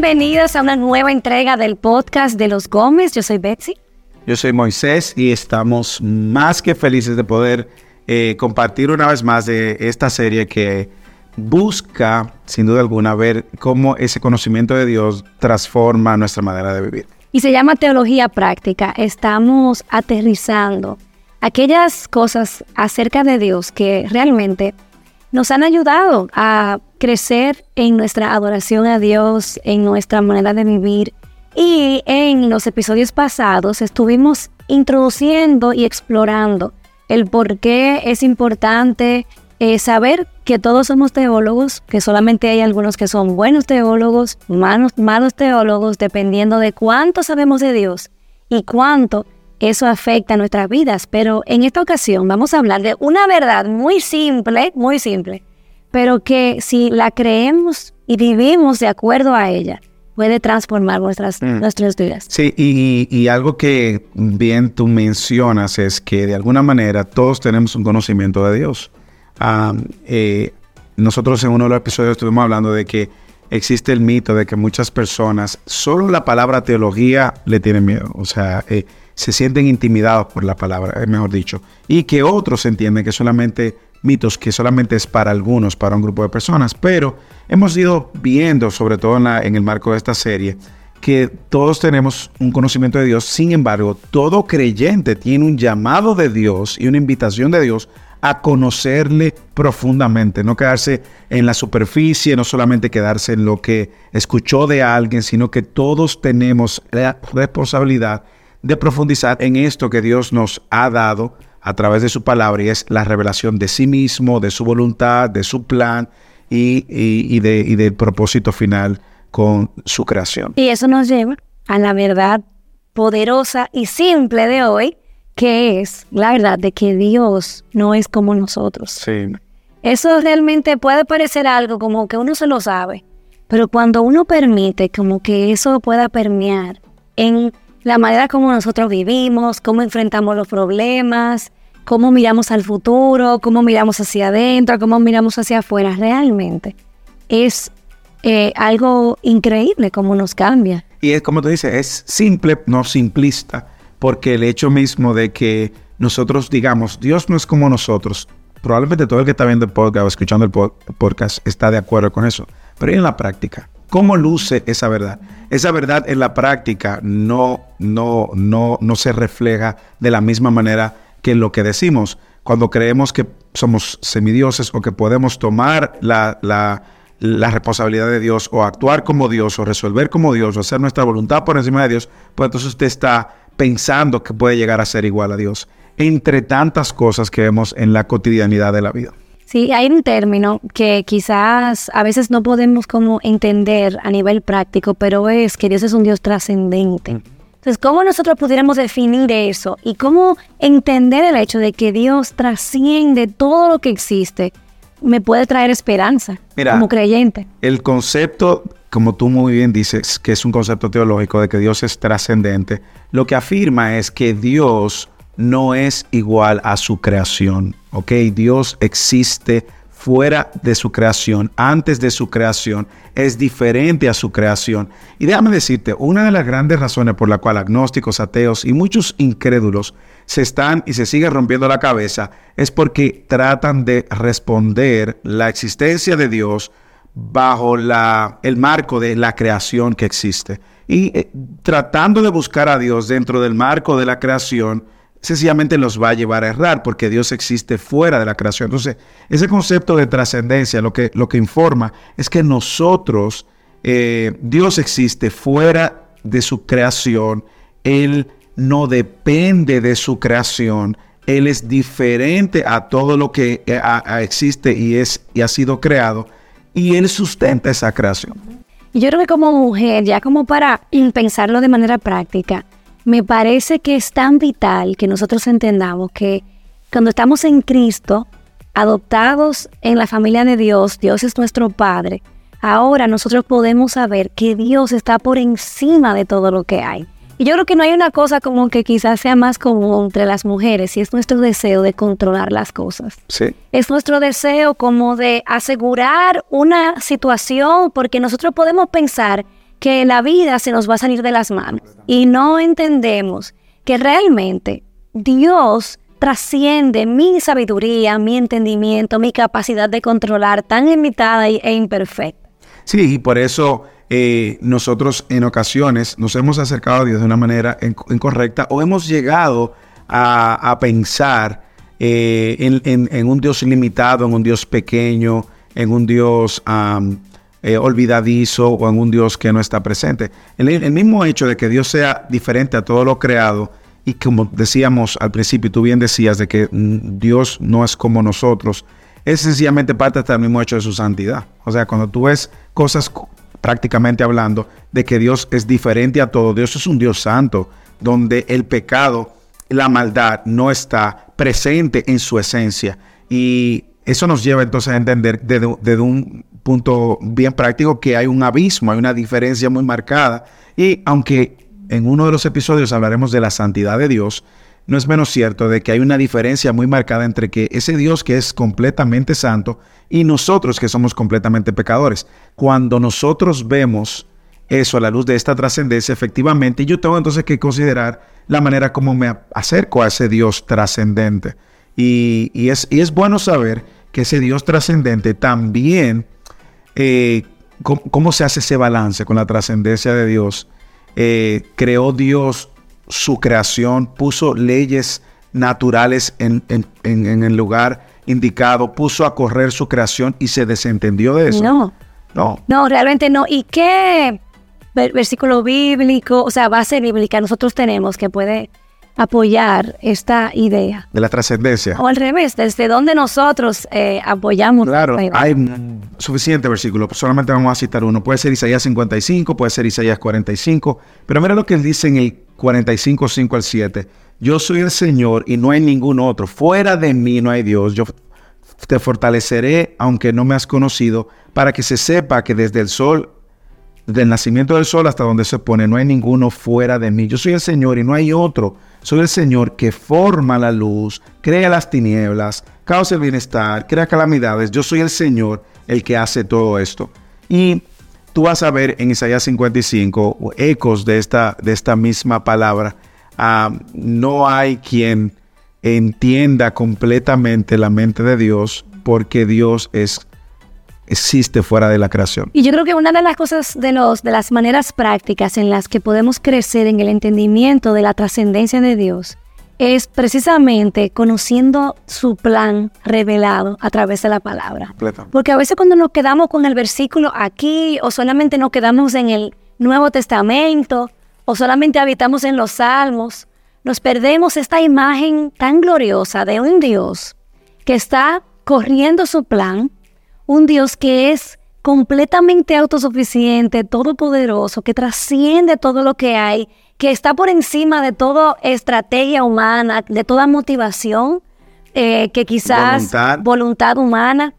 bienvenidos a una nueva entrega del podcast de los Gómez. Yo soy Betsy. Yo soy Moisés y estamos más que felices de poder eh, compartir una vez más de esta serie que busca, sin duda alguna, ver cómo ese conocimiento de Dios transforma nuestra manera de vivir. Y se llama Teología Práctica. Estamos aterrizando aquellas cosas acerca de Dios que realmente nos han ayudado a crecer en nuestra adoración a Dios, en nuestra manera de vivir. Y en los episodios pasados estuvimos introduciendo y explorando el por qué es importante eh, saber que todos somos teólogos, que solamente hay algunos que son buenos teólogos, malos, malos teólogos, dependiendo de cuánto sabemos de Dios y cuánto eso afecta a nuestras vidas. Pero en esta ocasión vamos a hablar de una verdad muy simple, muy simple, pero que si la creemos y vivimos de acuerdo a ella, puede transformar nuestras, mm. nuestras vidas. Sí, y, y, algo que bien tú mencionas es que de alguna manera todos tenemos un conocimiento de Dios. Eh, nosotros en uno de los episodios estuvimos hablando de que existe el mito de que muchas personas solo la palabra teología le tienen miedo, o sea, eh, se sienten intimidados por la palabra, mejor dicho, y que otros entienden que solamente mitos que solamente es para algunos, para un grupo de personas, pero hemos ido viendo, sobre todo en, en el marco de esta serie, que todos tenemos un conocimiento de Dios, sin embargo, todo creyente tiene un llamado de Dios y una invitación de Dios a conocerle profundamente, no quedarse en la superficie, no solamente quedarse en lo que escuchó de alguien, sino que todos tenemos la responsabilidad de profundizar en esto que Dios nos ha dado a través de su palabra y es la revelación de sí mismo, de su voluntad, de su plan y, de, y del propósito final con su creación. Y eso nos lleva a la verdad poderosa y simple de hoy, que es la verdad de que Dios no es como nosotros. Sí. Eso realmente puede parecer algo como que uno se lo sabe, pero cuando uno permite como que eso pueda permear en la manera como nosotros vivimos, cómo enfrentamos los problemas, cómo miramos al futuro, cómo miramos hacia adentro, cómo miramos hacia afuera, realmente es eh, algo increíble cómo nos cambia. Y es como tú dices, es simple, no simplista porque el hecho mismo de que nosotros digamos, Dios no es como nosotros, probablemente todo el que está viendo el podcast o escuchando el podcast está de acuerdo con eso, pero en la práctica, ¿cómo luce esa verdad? Esa verdad en la práctica no, no, no, no se refleja de la misma manera que lo que decimos. Cuando creemos que somos semidioses o que podemos tomar la, la, la responsabilidad de Dios o actuar como Dios o resolver como Dios o hacer nuestra voluntad por encima de Dios, pues entonces usted está pensando que puede llegar a ser igual a Dios, entre tantas cosas que vemos en la cotidianidad de la vida. Sí, hay un término que quizás a veces no podemos como entender a nivel práctico, pero es que Dios es un Dios trascendente. Entonces, ¿cómo nosotros pudiéramos definir eso? Y cómo entender el hecho de que Dios trasciende todo lo que existe, me puede traer esperanza como creyente. El concepto como tú muy bien dices, que es un concepto teológico de que Dios es trascendente, lo que afirma es que Dios no es igual a su creación, ¿ok? Dios existe fuera de su creación, antes de su creación, es diferente a su creación. Y déjame decirte, una de las grandes razones por la cual agnósticos, ateos y muchos incrédulos se están y se siguen rompiendo la cabeza es porque tratan de responder la existencia de Dios bajo el marco de la creación que existe. Y eh, tratando de buscar a Dios dentro del marco de la creación, sencillamente los va a llevar a errar porque Dios existe fuera de la creación. Entonces, ese concepto de trascendencia lo que, lo que informa es que nosotros, eh, Dios existe fuera de su creación, Él no depende de su creación, Él es diferente a todo lo que eh, existe y, es, y ha sido creado y Él sustenta esa creación. Yo creo que como mujer, ya como para pensarlo de manera práctica, me parece que es tan vital que nosotros entendamos que cuando estamos en Cristo, adoptados en la familia de Dios, Dios es nuestro Padre, ahora nosotros podemos saber que Dios está por encima de todo lo que hay. Y yo creo que no hay una cosa como que quizás sea más común entre las mujeres y es nuestro deseo de controlar las cosas. Sí. Es nuestro deseo como de asegurar una situación porque nosotros podemos pensar que la vida se nos va a salir de las manos y no entendemos que realmente Dios trasciende mi sabiduría, mi entendimiento, mi capacidad de controlar tan limitada e imperfecta. Sí, y por eso eh, nosotros en ocasiones nos hemos acercado a Dios de una manera incorrecta o hemos llegado a, pensar eh, en, un Dios ilimitado, en un Dios pequeño, en un Dios eh, olvidadizo o en un Dios que no está presente. el mismo hecho de que Dios sea diferente a todo lo creado, y como decíamos al principio, tú bien decías de que mm, Dios no es como nosotros, es sencillamente parte del mismo hecho de su santidad. O sea, cuando tú ves cosas prácticamente hablando de que Dios es diferente a todo, Dios es un Dios santo, donde el pecado, la maldad no está presente en su esencia. Y eso nos lleva entonces a entender desde, un punto bien práctico que hay un abismo, hay una diferencia muy marcada. Y aunque en uno de los episodios hablaremos de la santidad de Dios, no es menos cierto de que hay una diferencia muy marcada entre que ese Dios que es completamente santo y nosotros que somos completamente pecadores. Cuando nosotros vemos eso a la luz de esta trascendencia, efectivamente, yo tengo entonces que considerar la manera como me acerco a ese Dios trascendente. Y, es, es, bueno saber que ese Dios trascendente también, eh, ¿cómo, se hace ese balance con la trascendencia de Dios? Eh, creó Dios su creación, puso leyes naturales en, el lugar indicado, puso a correr su creación y se desentendió de eso. No. No. No, realmente no. ¿Y qué versículo bíblico, o sea, base bíblica nosotros tenemos que puede apoyar esta idea. De la trascendencia. O al revés, desde donde nosotros eh, apoyamos. Claro, hay suficiente versículo, solamente vamos a citar uno. Puede ser Isaías 55, puede ser Isaías 45, pero mira lo que dice en el 45, 5 al 7. Yo soy el Señor y no hay ningún otro. Fuera de mí no hay Dios. Yo te fortaleceré aunque no me has conocido, para que se sepa que desde el sol del nacimiento del sol hasta donde se pone, no hay ninguno fuera de mí. Yo soy el Señor y no hay otro. Soy el Señor que forma la luz, crea las tinieblas, causa el bienestar, crea calamidades. Yo soy el Señor el que hace todo esto. Y tú vas a ver en Isaías 55 ecos de esta, de esta misma palabra. Ah, no hay quien entienda completamente la mente de Dios porque Dios es existe fuera de la creación. Y yo creo que una de las cosas, de, los, de las maneras prácticas en las que podemos crecer en el entendimiento de la trascendencia de Dios es precisamente conociendo su plan revelado a través de la palabra. Porque a veces cuando nos quedamos con el versículo aquí o solamente nos quedamos en el Nuevo Testamento o solamente habitamos en los Salmos, nos perdemos esta imagen tan gloriosa de un Dios que está corriendo su plan un Dios que es completamente autosuficiente, todopoderoso, que trasciende todo lo que hay, que está por encima de toda estrategia humana, de toda motivación, eh, que quizás voluntad. humana.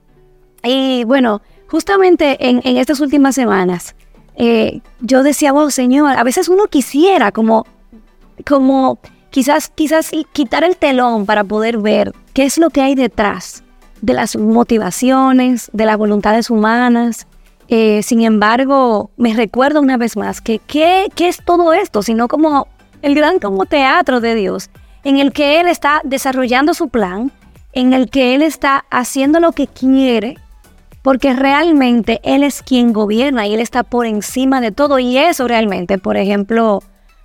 Y bueno, justamente en, estas últimas semanas, eh, yo decía, wow, Señor, a veces uno quisiera como, como quizás, quizás quitar el telón para poder ver qué es lo que hay detrás de las motivaciones, de las voluntades humanas. Eh, sin embargo, me recuerdo una vez más que ¿qué, es todo esto? Sino como el gran como teatro de Dios, en el que Él está desarrollando su plan, en el que Él está haciendo lo que quiere, porque realmente Él es quien gobierna y Él está por encima de todo. Y eso realmente, por ejemplo,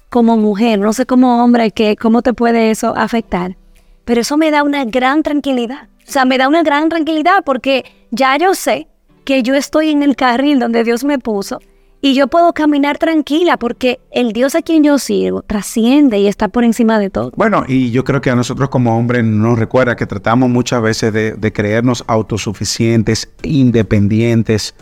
como mujer, no sé como hombre, que, cómo te puede eso afectar, pero eso me da una gran tranquilidad o sea, me da una gran tranquilidad porque ya yo sé que yo estoy en el carril donde Dios me puso y yo puedo caminar tranquila porque el Dios a quien yo sirvo trasciende y está por encima de todo. Bueno, y yo creo que a nosotros como hombres nos recuerda que tratamos muchas veces de, creernos autosuficientes, independientes,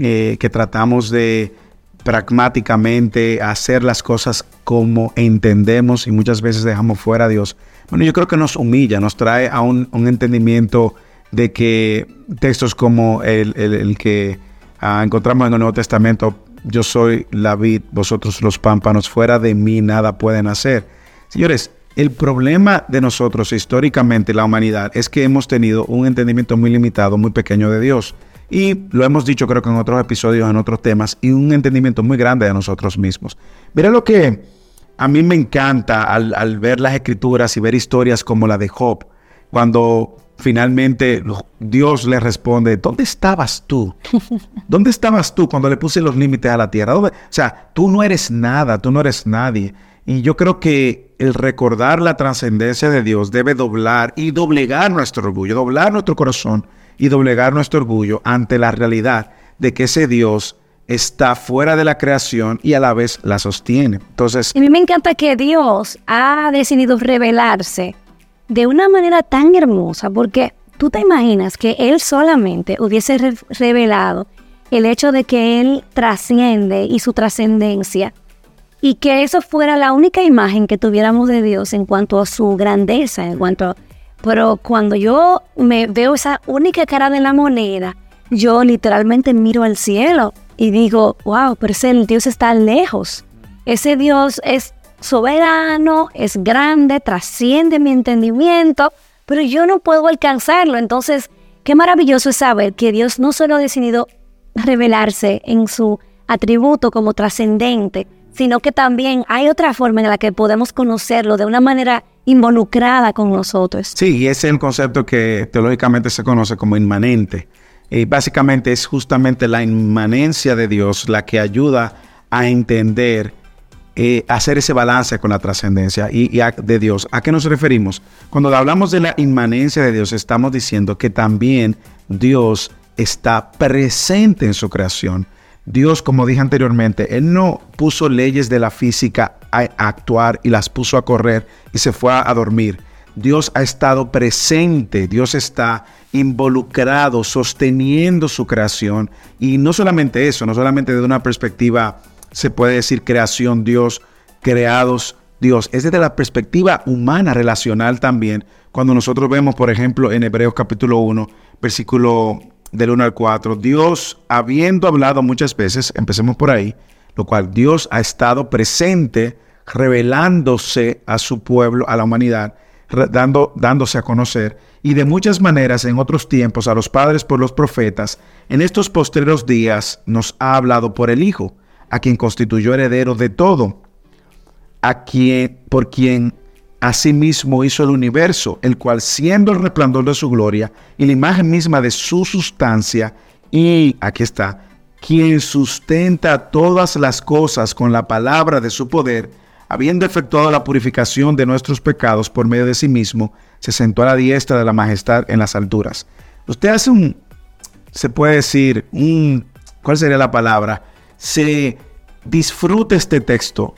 eh, que tratamos de pragmáticamente hacer las cosas como entendemos y muchas veces dejamos fuera a Dios. Bueno, yo creo que nos humilla, nos trae a un, entendimiento de que textos como el, que ah, encontramos en el Nuevo Testamento, yo soy la vid, vosotros los pámpanos, fuera de mí nada pueden hacer. Señores, el problema de nosotros históricamente, la humanidad, es que hemos tenido un entendimiento muy limitado, muy pequeño de Dios. Y lo hemos dicho creo que en otros episodios, en otros temas, y un entendimiento muy grande de nosotros mismos. Mira lo que a mí me encanta al, al ver las escrituras y ver historias como la de Job, cuando finalmente Dios le responde, ¿dónde estabas tú? ¿Dónde estabas tú cuando le puse los límites a la tierra? O sea, tú no eres nada, tú no eres nadie. Y yo creo que el recordar la trascendencia de Dios debe doblar y doblegar nuestro orgullo, doblar nuestro corazón y doblegar nuestro orgullo ante la realidad de que ese Dios está fuera de la creación y a la vez la sostiene. Entonces, a mí me encanta que Dios ha decidido revelarse de una manera tan hermosa, porque tú te imaginas que Él solamente hubiese revelado el hecho de que Él trasciende y su trascendencia, y que eso fuera la única imagen que tuviéramos de Dios en cuanto a su grandeza, en cuanto Pero cuando yo me veo esa única cara de la moneda, yo literalmente miro al cielo y digo, wow, pero ese Dios está lejos. Ese Dios es soberano, es grande, trasciende mi entendimiento, pero yo no puedo alcanzarlo. Entonces, qué maravilloso es saber que Dios no solo ha decidido revelarse en su atributo como trascendente, sino que también hay otra forma en la que podemos conocerlo de una manera involucrada con nosotros. Sí, y ese es el concepto que teológicamente se conoce como inmanente. Y básicamente es justamente la inmanencia de Dios la que ayuda a entender eh, hacer ese balance con la trascendencia y, de Dios. ¿A qué nos referimos? Cuando hablamos de la inmanencia de Dios, estamos diciendo que también Dios está presente en su creación. Dios, como dije anteriormente, Él no puso leyes de la física a, actuar y las puso a correr y se fue a dormir. Dios ha estado presente, Dios está involucrado, sosteniendo su creación. Y no solamente eso, no solamente desde una perspectiva se puede decir creación Dios, creados Dios. Es desde la perspectiva humana, relacional también. Cuando nosotros vemos, por ejemplo, en Hebreos capítulo 1, versículo del 1 al 4, Dios habiendo hablado muchas veces, empecemos por ahí, lo cual Dios ha estado presente, revelándose a su pueblo, a la humanidad, dando, dándose a conocer, y de muchas maneras en otros tiempos a los padres por los profetas, en estos postreros días nos ha hablado por el Hijo a quien constituyó heredero de todo, a quien, por quien asimismo hizo el universo, el cual siendo el resplandor de su gloria y la imagen misma de su sustancia, y aquí está, quien sustenta todas las cosas con la palabra de su poder, habiendo efectuado la purificación de nuestros pecados por medio de sí mismo, se sentó a la diestra de la majestad en las alturas. Usted hace un, se puede decir, un, ¿cuál sería la palabra? se disfrute este texto,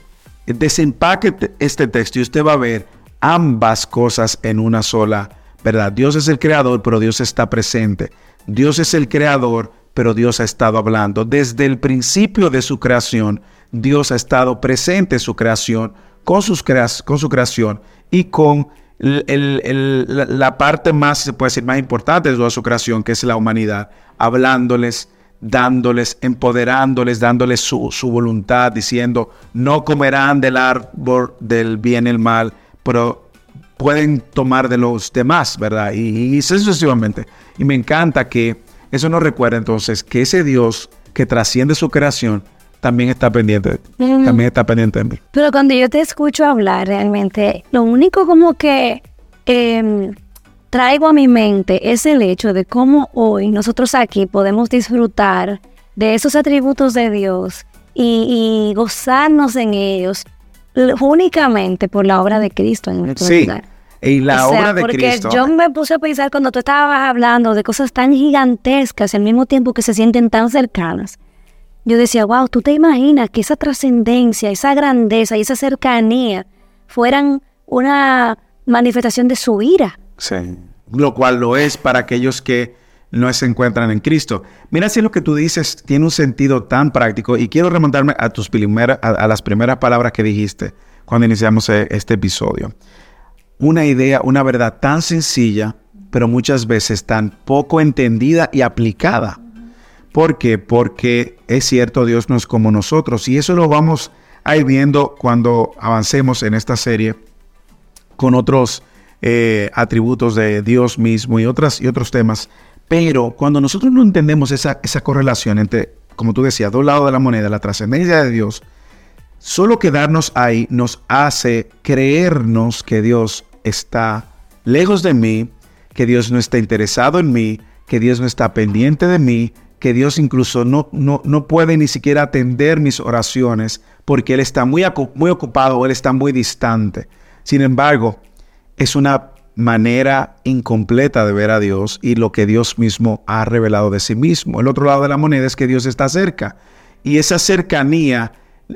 desempaque este texto y usted va a ver ambas cosas en una sola verdad. Dios es el creador, pero Dios está presente. Dios es el creador, pero Dios ha estado hablando. Desde el principio de su creación, Dios ha estado presente en su creación, con, sus con su creación y con la parte más, se puede decir, más importante de toda su creación, que es la humanidad, hablándoles, dándoles, empoderándoles, dándoles su, voluntad, diciendo, no comerán del árbol del bien y el mal, pero pueden tomar de los demás, ¿verdad? Y, y sucesivamente. Y me encanta que eso nos recuerda entonces que ese Dios que trasciende su creación también está pendiente, también está pendiente de mí. Pero cuando yo te escucho hablar realmente, lo único como que... Em, traigo a mi mente es el hecho de cómo hoy nosotros aquí podemos disfrutar de esos atributos de Dios y, gozarnos en ellos únicamente por la obra de Cristo en nuestro sí. Y la obra de porque Yo me puse a pensar cuando tú estabas hablando de cosas tan gigantescas al mismo tiempo que se sienten tan cercanas. Yo decía, wow, tú te imaginas que esa trascendencia, esa grandeza y esa cercanía fueran una manifestación de su ira. Sí. Lo cual lo es para aquellos que no se encuentran en Cristo. Mira si lo que tú dices tiene un sentido tan práctico y quiero remontarme a tus primeras, a, las primeras palabras que dijiste cuando iniciamos e, este episodio. Una idea, una verdad tan sencilla, pero muchas veces tan poco entendida y aplicada. ¿Por qué? Porque es cierto, Dios no es como nosotros y eso lo vamos a ir viendo cuando avancemos en esta serie con otros eh, atributos de Dios mismo y, otras, y otros temas. Pero cuando nosotros no entendemos esa, esa correlación entre, como tú decías, dos lados de la moneda, la trascendencia de Dios, solo quedarnos ahí nos hace creernos que Dios está lejos de mí, que Dios no está interesado en mí, que Dios no está pendiente de mí, que Dios incluso no, no, no puede ni siquiera atender mis oraciones porque Él está muy, muy ocupado, Él está muy distante. Sin embargo, es una manera incompleta de ver a Dios y lo que Dios mismo ha revelado de sí mismo. El otro lado de la moneda es que Dios está cerca y esa cercanía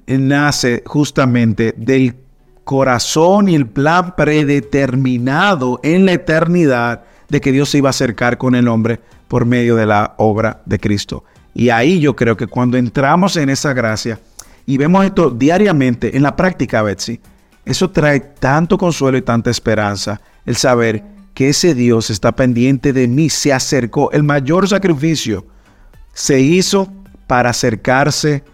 nace justamente del corazón y el plan predeterminado en la eternidad de que Dios se iba a acercar con el hombre por medio de la obra de Cristo. Y ahí yo creo que cuando entramos en esa gracia y vemos esto diariamente en la práctica, Betsy, eso trae tanto consuelo y tanta esperanza, el saber que ese Dios está pendiente de mí, se acercó, el mayor sacrificio se hizo para acercarse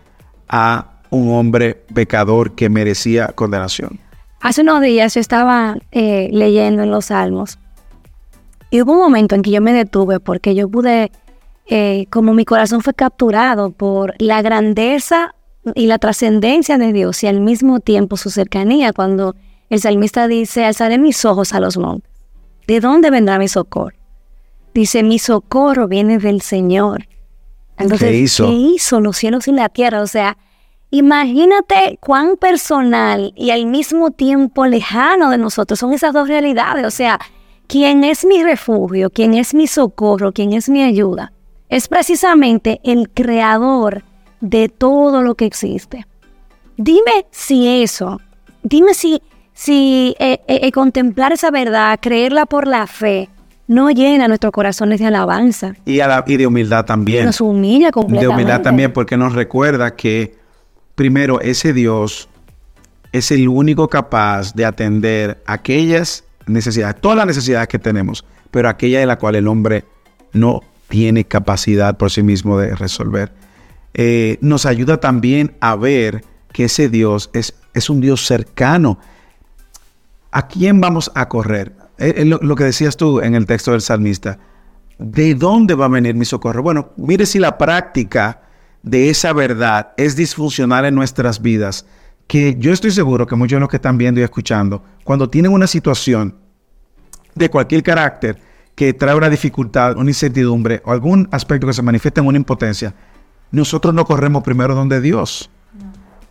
a un hombre pecador que merecía condenación. Hace unos días yo estaba eh, leyendo en los Salmos y hubo un momento en que yo me detuve porque yo pude, eh, como mi corazón fue capturado por la grandeza y la trascendencia de Dios y al mismo tiempo su cercanía, cuando el salmista dice, alzaré mis ojos a los montes. ¿De dónde vendrá mi socorro? Dice, mi socorro viene del Señor. Entonces, ¿Qué hizo? ¿qué hizo los cielos y la tierra? O sea, imagínate cuán personal y al mismo tiempo lejano de nosotros son esas dos realidades. O sea, ¿quién es mi refugio? ¿Quién es mi socorro? ¿Quién es mi ayuda? Es precisamente el creador de todo lo que existe. Dime si eso, dime si, si eh, eh, eh, contemplar esa verdad, creerla por la fe, no llena nuestros corazones de alabanza. Y, de humildad también. Nos humilla completamente. De humildad también porque nos recuerda que primero ese Dios es el único capaz de atender aquellas necesidades, todas las necesidades que tenemos, pero aquella de la cual el hombre no tiene capacidad por sí mismo de resolver. Eh, nos ayuda también a ver que ese Dios es, es un Dios cercano. ¿A quién vamos a correr? Eh, eh, lo, que decías tú en el texto del salmista. ¿De dónde va a venir mi socorro? Bueno, mire si la práctica de esa verdad es disfuncional en nuestras vidas, que yo estoy seguro que muchos de los que están viendo y escuchando, cuando tienen una situación de cualquier carácter que trae una dificultad, una incertidumbre o algún aspecto que se manifiesta en una impotencia, nosotros no corremos primero donde Dios.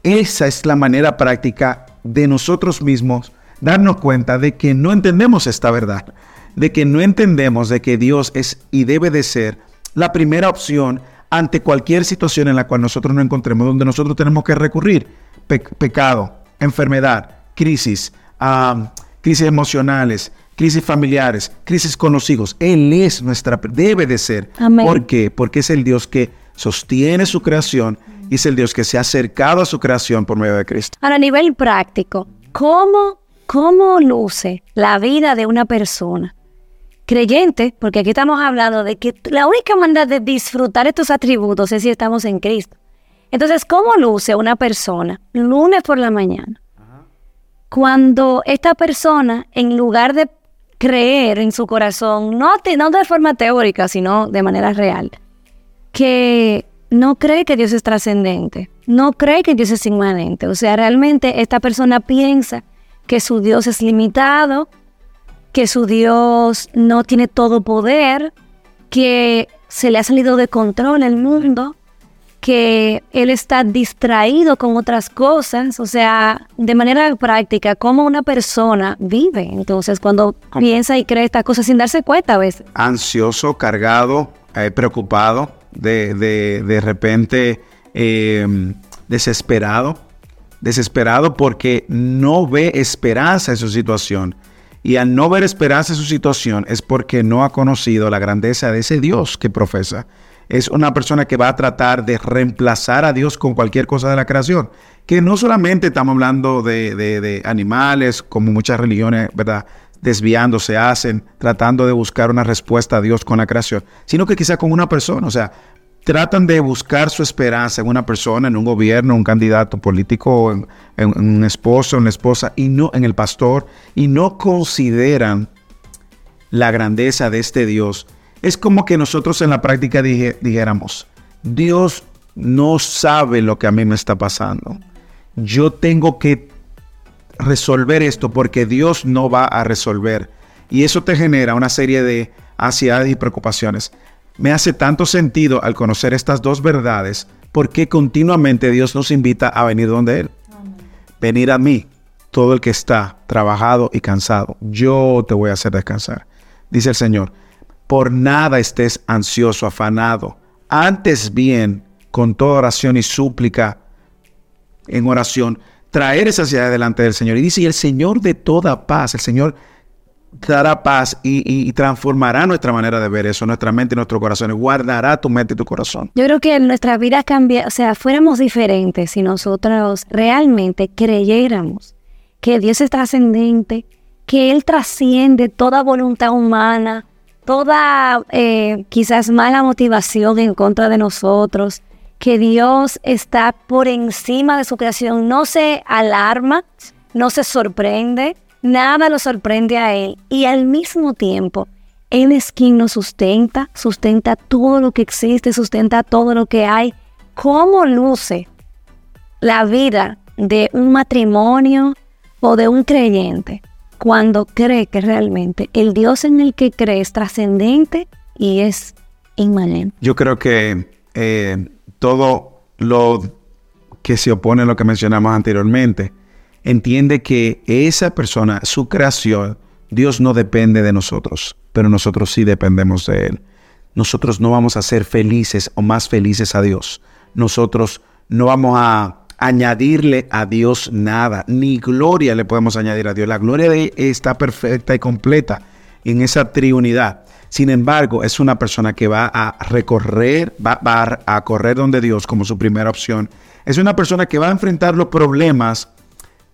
Esa es la manera práctica de nosotros mismos darnos cuenta de que no entendemos esta verdad, de que no entendemos de que Dios es y debe de ser la primera opción ante cualquier situación en la cual nosotros nos encontremos, donde nosotros tenemos que recurrir. Pecado, enfermedad, crisis, crisis emocionales, crisis familiares, crisis con los hijos. Él es nuestra, debe de ser. ¿Por qué? Porque es el Dios que sostiene su creación y es el Dios que se ha acercado a su creación por medio de Cristo. Ahora, a nivel práctico, ¿cómo, cómo luce la vida de una persona creyente? Porque aquí estamos hablando de que la única manera de disfrutar estos atributos es si estamos en Cristo. Entonces, ¿cómo luce una persona lunes por la mañana? Cuando esta persona, en lugar de creer en su corazón, no, no de forma teórica, sino de manera real, que no cree que Dios es trascendente, no cree que Dios es inmanente. O sea, realmente esta persona piensa que su Dios es limitado, que su Dios no tiene todo poder, que se le ha salido de control el mundo, que él está distraído con otras cosas, o sea, de manera práctica, cómo una persona vive. Entonces, cuando piensa y cree estas cosas sin darse cuenta a veces. Ansioso, cargado, eh, preocupado, de, de, repente em, desesperado, desesperado porque no ve esperanza en su situación. Y al no ver esperanza en su situación es porque no ha conocido la grandeza de ese Dios que profesa. Es una persona que va a tratar de reemplazar a Dios con cualquier cosa de la creación. Que no solamente estamos hablando de, de animales, como muchas religiones, ¿verdad? desviándose hacen, tratando de buscar una respuesta a Dios con la creación, sino que quizá con una persona, o sea, tratan de buscar su esperanza en una persona, en un gobierno, un candidato político, en, un esposo, en una esposa, y no en el pastor, y no consideran la grandeza de este Dios Es como que nosotros en la práctica dijéramos, Dios no sabe lo que a mí me está pasando. Yo tengo que resolver esto porque Dios no va a resolver. Y eso te genera una serie de ansiedades y preocupaciones. Me hace tanto sentido al conocer estas dos verdades porque continuamente Dios nos invita a venir donde Él. Venir a mí, todo el que está trabajado y cansado. Yo te voy a hacer descansar. Dice el Señor, por nada estés ansioso, afanado. Antes bien, con toda oración y súplica, en oración, traer esa ansiedad delante del Señor. Y dice, y el Señor de toda paz, el Señor dará paz y, transformará nuestra manera de ver eso, nuestra mente y nuestro corazón, guardará tu mente y tu corazón. Yo creo que nuestra vida cambia, o sea, fuéramos diferentes si nosotros realmente creyéramos que Dios es trascendente, que Él trasciende toda voluntad humana, toda eh, quizás mala motivación en contra de nosotros, que Dios está por encima de su creación, no se alarma, no se sorprende, nada lo sorprende a Él y al mismo tiempo Él es quien nos sustenta, sustenta todo lo que existe, sustenta todo lo que hay. ¿Cómo luce la vida de un matrimonio o de un creyente cuando cree que realmente el Dios en el que cree es trascendente y es inmanente? Yo creo que eh, todo lo que se opone a lo que mencionamos anteriormente, entiende que esa persona, su creación, Dios no depende de nosotros, pero nosotros sí dependemos de Él. Nosotros no vamos a ser felices o más felices a Dios. Nosotros no vamos a añadirle a Dios nada, ni gloria le podemos añadir a Dios. La gloria de Él está perfecta y completa en esa triunidad. Sin embargo, es una persona que va a recorrer, va, a correr donde Dios como su primera opción. Es una persona que va a enfrentar los problemas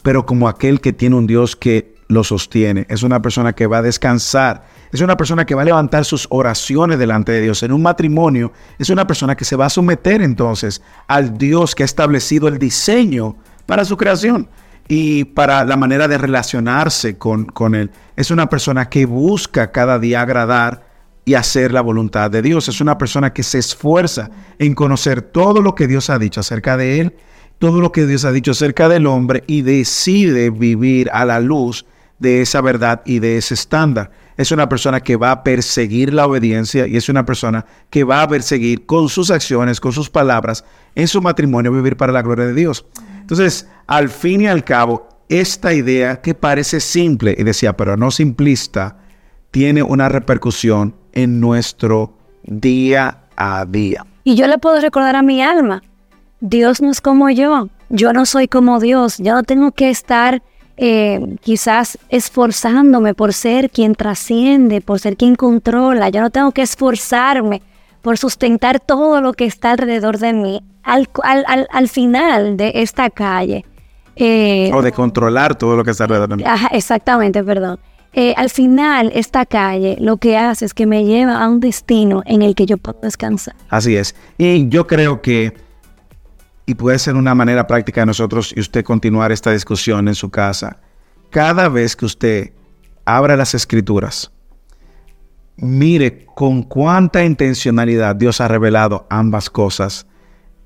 pero como aquel que tiene un Dios que lo sostiene. Es una persona que va a descansar. Es una persona que va a levantar sus oraciones delante de Dios. En un matrimonio es una persona que se va a someter entonces al Dios que ha establecido el diseño para su creación y para la manera de relacionarse con, con Él. Es una persona que busca cada día agradar y hacer la voluntad de Dios. Es una persona que se esfuerza en conocer todo lo que Dios ha dicho acerca de Él todo lo que Dios ha dicho acerca del hombre y decide vivir a la luz de esa verdad y de ese estándar. Es una persona que va a perseguir la obediencia y es una persona que va a perseguir con sus acciones, con sus palabras, en su matrimonio vivir para la gloria de Dios. Entonces, al fin y al cabo, esta idea que parece simple, y decía, pero no simplista, tiene una repercusión en nuestro día a día. Y yo le puedo recordar a mi alma, Dios no es como yo, yo no soy como Dios, yo no tengo que estar eh, quizás esforzándome por ser quien trasciende, por ser quien controla, yo no tengo que esforzarme por sustentar todo lo que está alrededor de mí. Al, al, final de esta calle. Eh, o de controlar todo lo que está alrededor de mí. exactamente, perdón. Eh, al final, esta calle lo que hace es que me lleva a un destino en el que yo puedo descansar. Así es. Y yo creo que y puede ser una manera práctica de nosotros y usted continuar esta discusión en su casa. Cada vez que usted abra las escrituras, mire con cuánta intencionalidad Dios ha revelado ambas cosas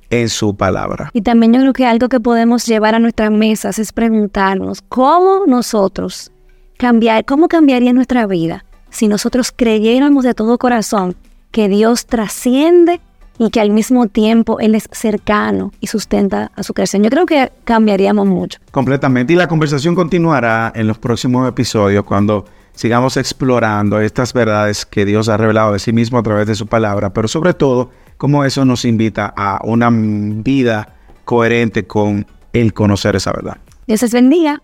en su palabra. Y también yo creo que algo que podemos llevar a nuestras mesas es preguntarnos cómo nosotros cambiar, cómo cambiaría nuestra vida si nosotros creyéramos de todo corazón que Dios trasciende y que al mismo tiempo Él es cercano y sustenta a su creación. Yo creo que cambiaríamos mucho. Completamente. Y la conversación continuará en los próximos episodios cuando sigamos explorando estas verdades que Dios ha revelado de sí mismo a través de su palabra, pero sobre todo cómo eso nos invita a una vida coherente con el conocer esa verdad. Dios les bendiga.